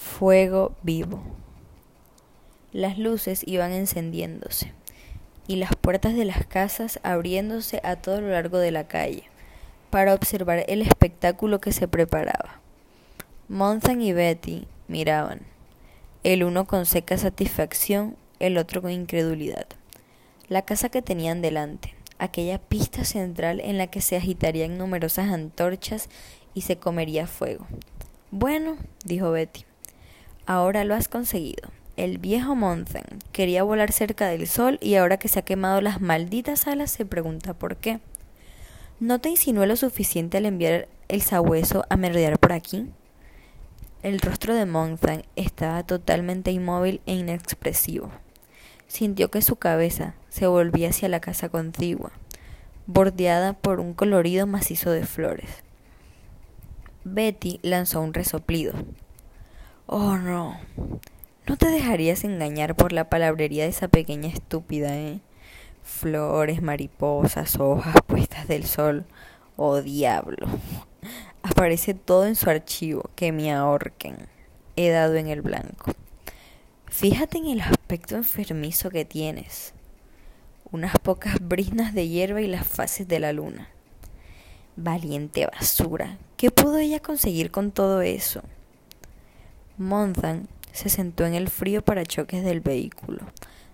Fuego vivo. Las luces iban encendiéndose y las puertas de las casas abriéndose a todo lo largo de la calle para observar el espectáculo que se preparaba. Monthan y Betty miraban, el uno con seca satisfacción, el otro con incredulidad. La casa que tenían delante, aquella pista central en la que se agitarían numerosas antorchas y se comería fuego. Bueno, dijo Betty, ahora lo has conseguido. El viejo Monthan quería volar cerca del sol y ahora que se ha quemado las malditas alas se pregunta por qué. ¿No te insinué lo suficiente al enviar el sabueso a merodear por aquí? El rostro de Monthan estaba totalmente inmóvil e inexpresivo. Sintió que su cabeza se volvía hacia la casa contigua, bordeada por un colorido macizo de flores. Betty lanzó un resoplido. Oh no, no te dejarías engañar por la palabrería de esa pequeña estúpida, ¿eh? Flores, mariposas, hojas puestas del sol. Oh diablo. Aparece todo en su archivo. Que me ahorquen. He dado en el blanco. Fíjate en el aspecto enfermizo que tienes. Unas pocas brisnas de hierba y las fases de la luna. Valiente basura. ¿Qué pudo ella conseguir con todo eso? Monthan se sentó en el frío parachoques del vehículo,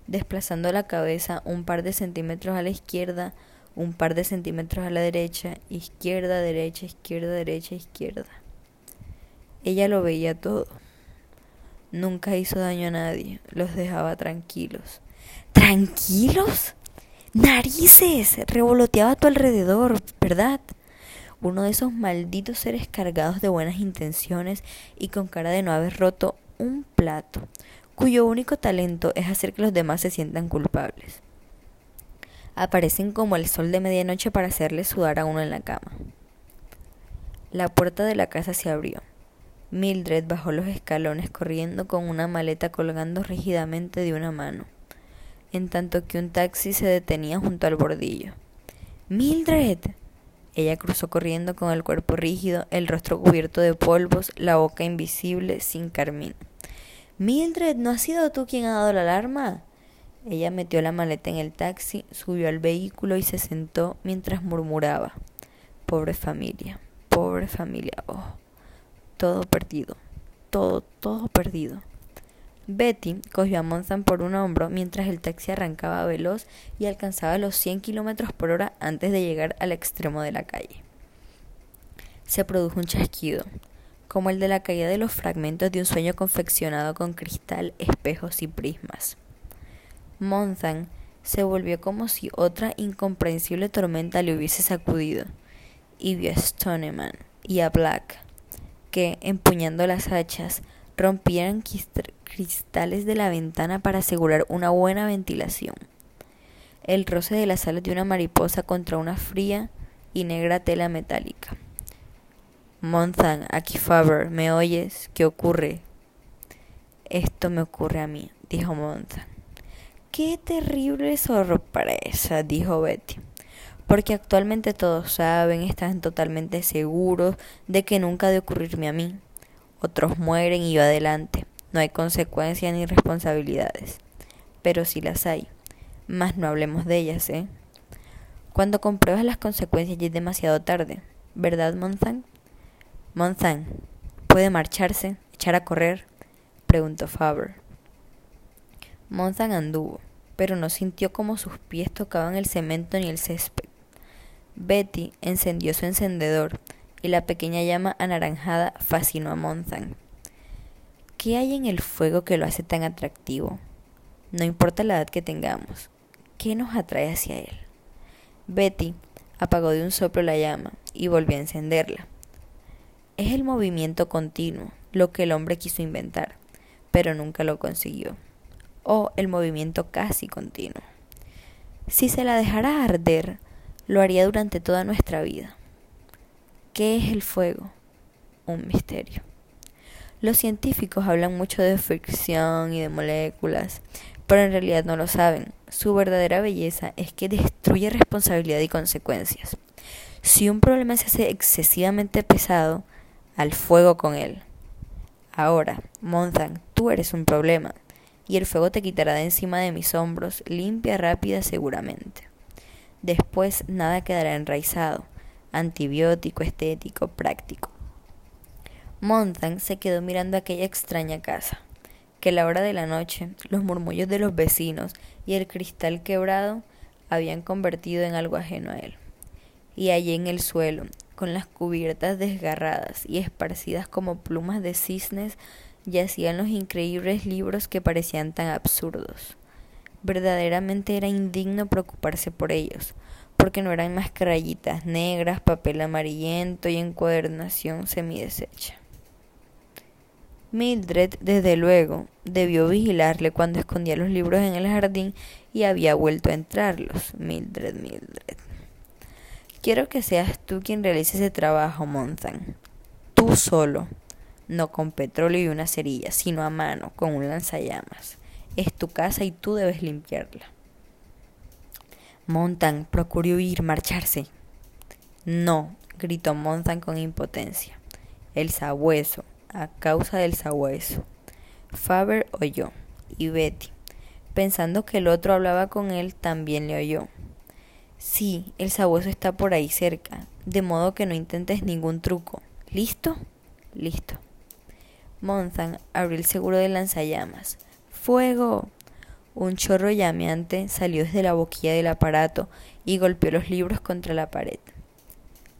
desplazando la cabeza un par de centímetros a la izquierda, un par de centímetros a la derecha, izquierda, derecha, izquierda, derecha, izquierda. Ella lo veía todo. Nunca hizo daño a nadie, los dejaba tranquilos. ¿Tranquilos? Narices, revoloteaba a tu alrededor, ¿verdad? Uno de esos malditos seres cargados de buenas intenciones y con cara de no haber roto un plato, cuyo único talento es hacer que los demás se sientan culpables. Aparecen como el sol de medianoche para hacerle sudar a uno en la cama. La puerta de la casa se abrió. Mildred bajó los escalones corriendo con una maleta colgando rígidamente de una mano, en tanto que un taxi se detenía junto al bordillo. Mildred. Ella cruzó corriendo con el cuerpo rígido, el rostro cubierto de polvos, la boca invisible, sin carmín. Mildred, ¿no has sido tú quien ha dado la alarma? Ella metió la maleta en el taxi, subió al vehículo y se sentó mientras murmuraba. Pobre familia, pobre familia, oh, todo perdido, todo, todo perdido. Betty cogió a Monzan por un hombro mientras el taxi arrancaba veloz y alcanzaba los 100 kilómetros por hora antes de llegar al extremo de la calle. Se produjo un chasquido, como el de la caída de los fragmentos de un sueño confeccionado con cristal, espejos y prismas. Monzan se volvió como si otra incomprensible tormenta le hubiese sacudido, y vio a Stoneman y a Black, que, empuñando las hachas, rompieran cristales de la ventana para asegurar una buena ventilación. El roce de las alas de una mariposa contra una fría y negra tela metálica. Monthan, aquí Faber, ¿me oyes? ¿Qué ocurre? Esto me ocurre a mí, dijo Monthan. Qué terrible sorpresa, dijo Betty, porque actualmente todos saben, están totalmente seguros de que nunca ha de ocurrirme a mí otros mueren y yo adelante. No hay consecuencias ni responsabilidades. Pero sí las hay. Más no hablemos de ellas, ¿eh? Cuando compruebas las consecuencias ya es demasiado tarde, ¿verdad, Monzan? Monzan, ¿puede marcharse, echar a correr? preguntó Faber. Monzan anduvo, pero no sintió como sus pies tocaban el cemento ni el césped. Betty encendió su encendedor y la pequeña llama anaranjada fascinó a Monthan. ¿Qué hay en el fuego que lo hace tan atractivo? No importa la edad que tengamos, ¿qué nos atrae hacia él? Betty apagó de un soplo la llama y volvió a encenderla. Es el movimiento continuo, lo que el hombre quiso inventar, pero nunca lo consiguió. O el movimiento casi continuo. Si se la dejara arder, lo haría durante toda nuestra vida. ¿Qué es el fuego? Un misterio. Los científicos hablan mucho de fricción y de moléculas, pero en realidad no lo saben. Su verdadera belleza es que destruye responsabilidad y consecuencias. Si un problema se hace excesivamente pesado, al fuego con él. Ahora, Monthan, tú eres un problema, y el fuego te quitará de encima de mis hombros, limpia, rápida, seguramente. Después nada quedará enraizado, antibiótico, estético, práctico. Monthan se quedó mirando aquella extraña casa, que a la hora de la noche, los murmullos de los vecinos y el cristal quebrado habían convertido en algo ajeno a él. Y allí en el suelo, con las cubiertas desgarradas y esparcidas como plumas de cisnes, yacían los increíbles libros que parecían tan absurdos. Verdaderamente era indigno preocuparse por ellos, porque no eran más negras, papel amarillento y encuadernación semideshecha. Mildred, desde luego, debió vigilarle cuando escondía los libros en el jardín y había vuelto a entrarlos. Mildred, Mildred. Quiero que seas tú quien realice ese trabajo, Monthan. Tú solo. No con petróleo y una cerilla, sino a mano, con un lanzallamas. Es tu casa y tú debes limpiarla. Montan procuró huir, marcharse. No, gritó Montan con impotencia. El sabueso, a causa del sabueso. Faber oyó, y Betty, pensando que el otro hablaba con él, también le oyó. Sí, el sabueso está por ahí cerca, de modo que no intentes ningún truco. ¿Listo? Listo. Monzan abrió el seguro de lanzallamas. ¡Fuego! Un chorro llameante salió desde la boquilla del aparato y golpeó los libros contra la pared.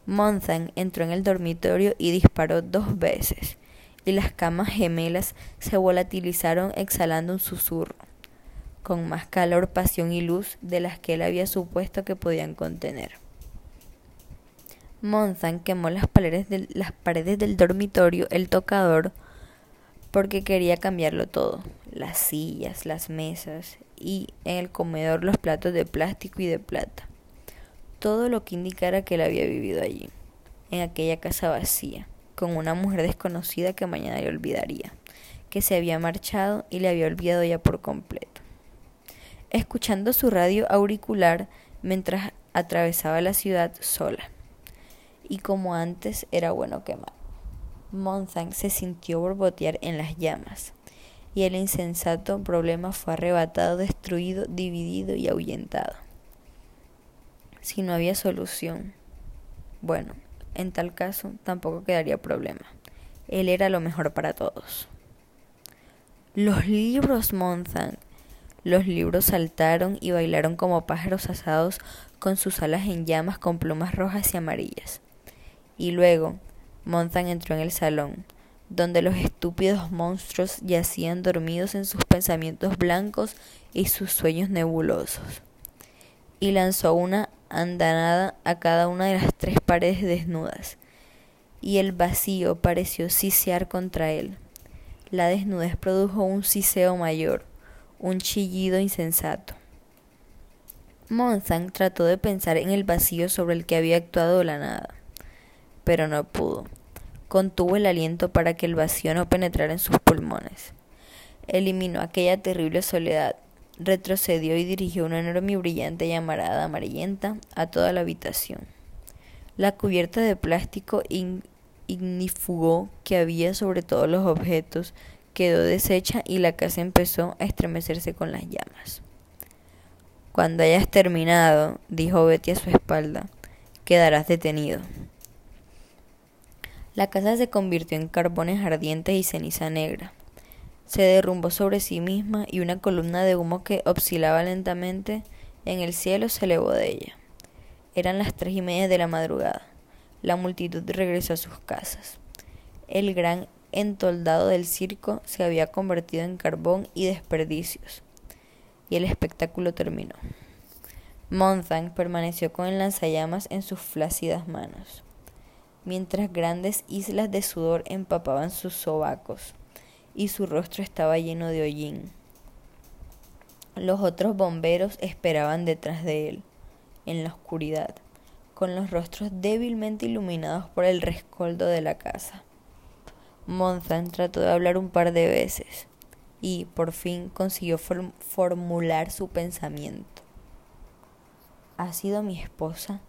Monzan entró en el dormitorio y disparó dos veces y las camas gemelas se volatilizaron exhalando un susurro, con más calor, pasión y luz de las que él había supuesto que podían contener. Monzan quemó las paredes del dormitorio, el tocador, porque quería cambiarlo todo, las sillas, las mesas y en el comedor los platos de plástico y de plata. Todo lo que indicara que él había vivido allí, en aquella casa vacía con una mujer desconocida que mañana le olvidaría, que se había marchado y le había olvidado ya por completo. Escuchando su radio auricular mientras atravesaba la ciudad sola. Y como antes era bueno quemar. Monzang se sintió borbotear en las llamas, y el insensato problema fue arrebatado, destruido, dividido y ahuyentado. Si no había solución, bueno, en tal caso tampoco quedaría problema. Él era lo mejor para todos. Los libros Monzan. Los libros saltaron y bailaron como pájaros asados con sus alas en llamas con plumas rojas y amarillas. Y luego, Monzan entró en el salón, donde los estúpidos monstruos yacían dormidos en sus pensamientos blancos y sus sueños nebulosos. Y lanzó una andanada a cada una de las tres paredes desnudas, y el vacío pareció sisear contra él. La desnudez produjo un siseo mayor, un chillido insensato. Monzan trató de pensar en el vacío sobre el que había actuado la nada, pero no pudo. Contuvo el aliento para que el vacío no penetrara en sus pulmones. Eliminó aquella terrible soledad, retrocedió y dirigió una enorme y brillante llamarada amarillenta a toda la habitación. La cubierta de plástico ignifugó que había sobre todos los objetos quedó deshecha y la casa empezó a estremecerse con las llamas. Cuando hayas terminado, dijo Betty a su espalda, quedarás detenido. La casa se convirtió en carbones ardientes y ceniza negra se derrumbó sobre sí misma y una columna de humo que oscilaba lentamente en el cielo se elevó de ella. Eran las tres y media de la madrugada. La multitud regresó a sus casas. El gran entoldado del circo se había convertido en carbón y desperdicios. Y el espectáculo terminó. Monzang permaneció con el lanzallamas en sus flácidas manos, mientras grandes islas de sudor empapaban sus sobacos y su rostro estaba lleno de hollín. Los otros bomberos esperaban detrás de él, en la oscuridad, con los rostros débilmente iluminados por el rescoldo de la casa. Monzan trató de hablar un par de veces y por fin consiguió formular su pensamiento. ¿Ha sido mi esposa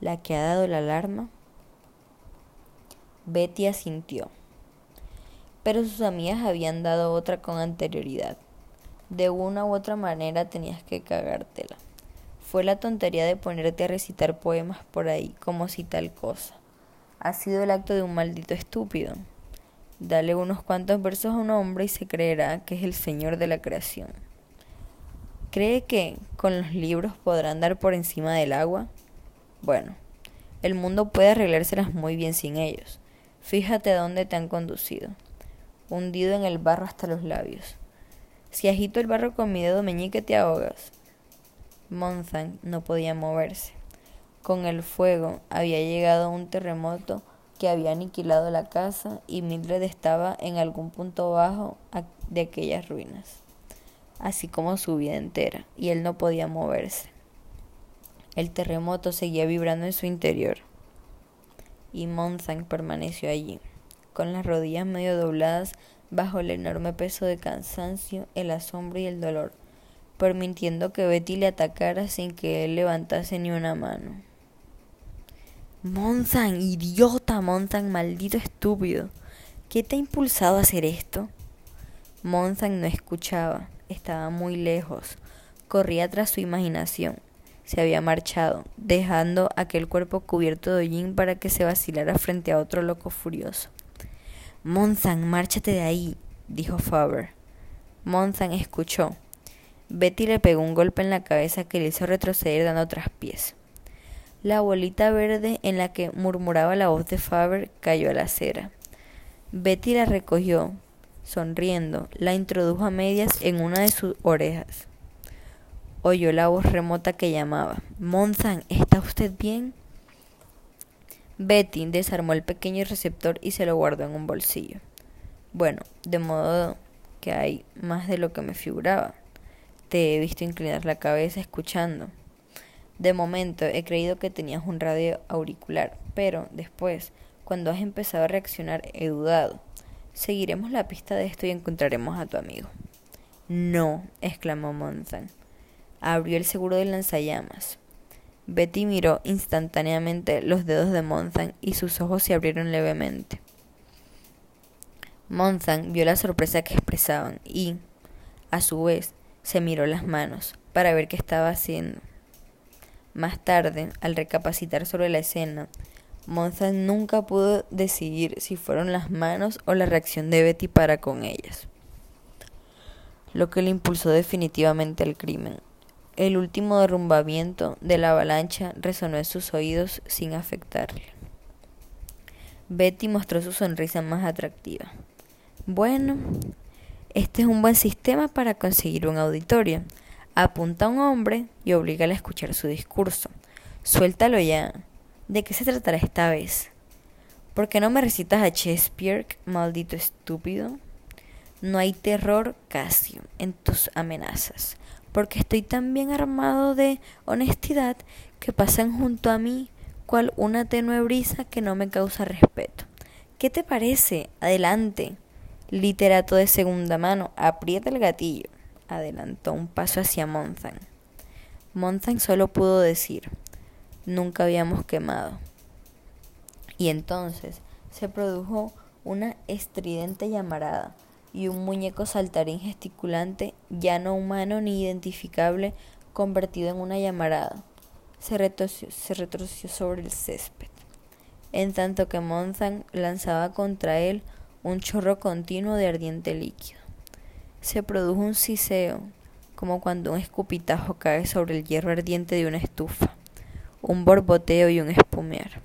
la que ha dado la alarma? Betty asintió. pero sus amigas habían dado otra con anterioridad. De una u otra manera tenías que cagártela. Fue la tontería de ponerte a recitar poemas por ahí, como si tal cosa. Ha sido el acto de un maldito estúpido. Dale unos cuantos versos a un hombre y se creerá que es el señor de la creación. ¿Cree que con los libros podrá andar por encima del agua? Bueno, el mundo puede arreglárselas muy bien sin ellos. Fíjate dónde te han conducido. Hundido en el barro hasta los labios. Si agito el barro con mi dedo meñique te ahogas. Monzan no podía moverse. Con el fuego había llegado un terremoto que había aniquilado la casa y Mildred estaba en algún punto bajo de aquellas ruinas, así como su vida entera, y él no podía moverse. El terremoto seguía vibrando en su interior, y Monzang permaneció allí, con las rodillas medio dobladas bajo el enorme peso de cansancio, el asombro y el dolor, permitiendo que Betty le atacara sin que él levantase ni una mano. Monzan, idiota, Monzan, maldito estúpido. ¿Qué te ha impulsado a hacer esto? Monzan no escuchaba, estaba muy lejos, corría tras su imaginación. Se había marchado, dejando aquel cuerpo cubierto de hollín para que se vacilara frente a otro loco furioso. Monzan, márchate de ahí, dijo Faber. Monzan escuchó. Betty le pegó un golpe en la cabeza que le hizo retroceder dando traspiés. La bolita verde en la que murmuraba la voz de Faber cayó a la acera. Betty la recogió, sonriendo, la introdujo a medias en una de sus orejas. Oyó la voz remota que llamaba. Monzan, ¿está usted bien? Betty desarmó el pequeño receptor y se lo guardó en un bolsillo. Bueno, de modo que hay más de lo que me figuraba. Te he visto inclinar la cabeza escuchando. De momento he creído que tenías un radio auricular, pero después, cuando has empezado a reaccionar, he dudado. Seguiremos la pista de esto y encontraremos a tu amigo. No, exclamó Monzan. Abrió el seguro de lanzallamas. Betty miró instantáneamente los dedos de Monzan y sus ojos se abrieron levemente. Monzan vio la sorpresa que expresaban y, a su vez, se miró las manos para ver qué estaba haciendo. Más tarde, al recapacitar sobre la escena, Monza nunca pudo decidir si fueron las manos o la reacción de Betty para con ellas, lo que le impulsó definitivamente al crimen. El último derrumbamiento de la avalancha resonó en sus oídos sin afectarle. Betty mostró su sonrisa más atractiva. Bueno, este es un buen sistema para conseguir un auditorio, Apunta a un hombre y oblígale a escuchar su discurso. Suéltalo ya. ¿De qué se tratará esta vez? ¿Por qué no me recitas a Shakespeare, maldito estúpido? No hay terror, Casio, en tus amenazas, porque estoy tan bien armado de honestidad que pasan junto a mí cual una tenue brisa que no me causa respeto. ¿Qué te parece? Adelante. Literato de segunda mano, aprieta el gatillo adelantó un paso hacia Monzan. Monzan solo pudo decir, nunca habíamos quemado. Y entonces se produjo una estridente llamarada y un muñeco saltarín gesticulante, ya no humano ni identificable, convertido en una llamarada. Se retorció, sobre el césped, en tanto que Monzan lanzaba contra él un chorro continuo de ardiente líquido. Se produjo un siseo, como cuando un escupitajo cae sobre el hierro ardiente de una estufa, un borboteo y un espumear,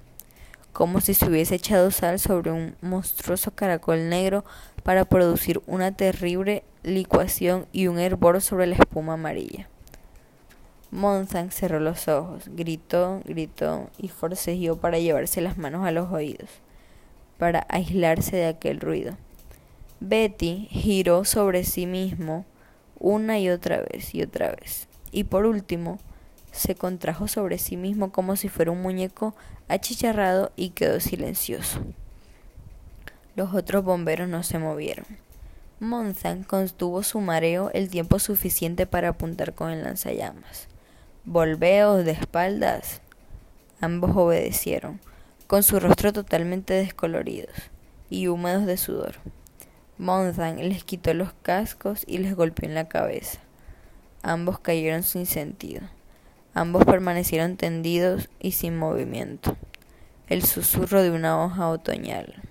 como si se hubiese echado sal sobre un monstruoso caracol negro para producir una terrible licuación y un hervor sobre la espuma amarilla. Monzan cerró los ojos, gritó, gritó y forcejeó para llevarse las manos a los oídos, para aislarse de aquel ruido. Betty giró sobre sí mismo una y otra vez y otra vez. Y por último, se contrajo sobre sí mismo como si fuera un muñeco achicharrado y quedó silencioso. Los otros bomberos no se movieron. Monzan contuvo su mareo el tiempo suficiente para apuntar con el lanzallamas. Volveos de espaldas. Ambos obedecieron, con su rostro totalmente descoloridos y húmedos de sudor. Monzan les quitó los cascos y les golpeó en la cabeza. Ambos cayeron sin sentido. Ambos permanecieron tendidos y sin movimiento. El susurro de una hoja otoñal.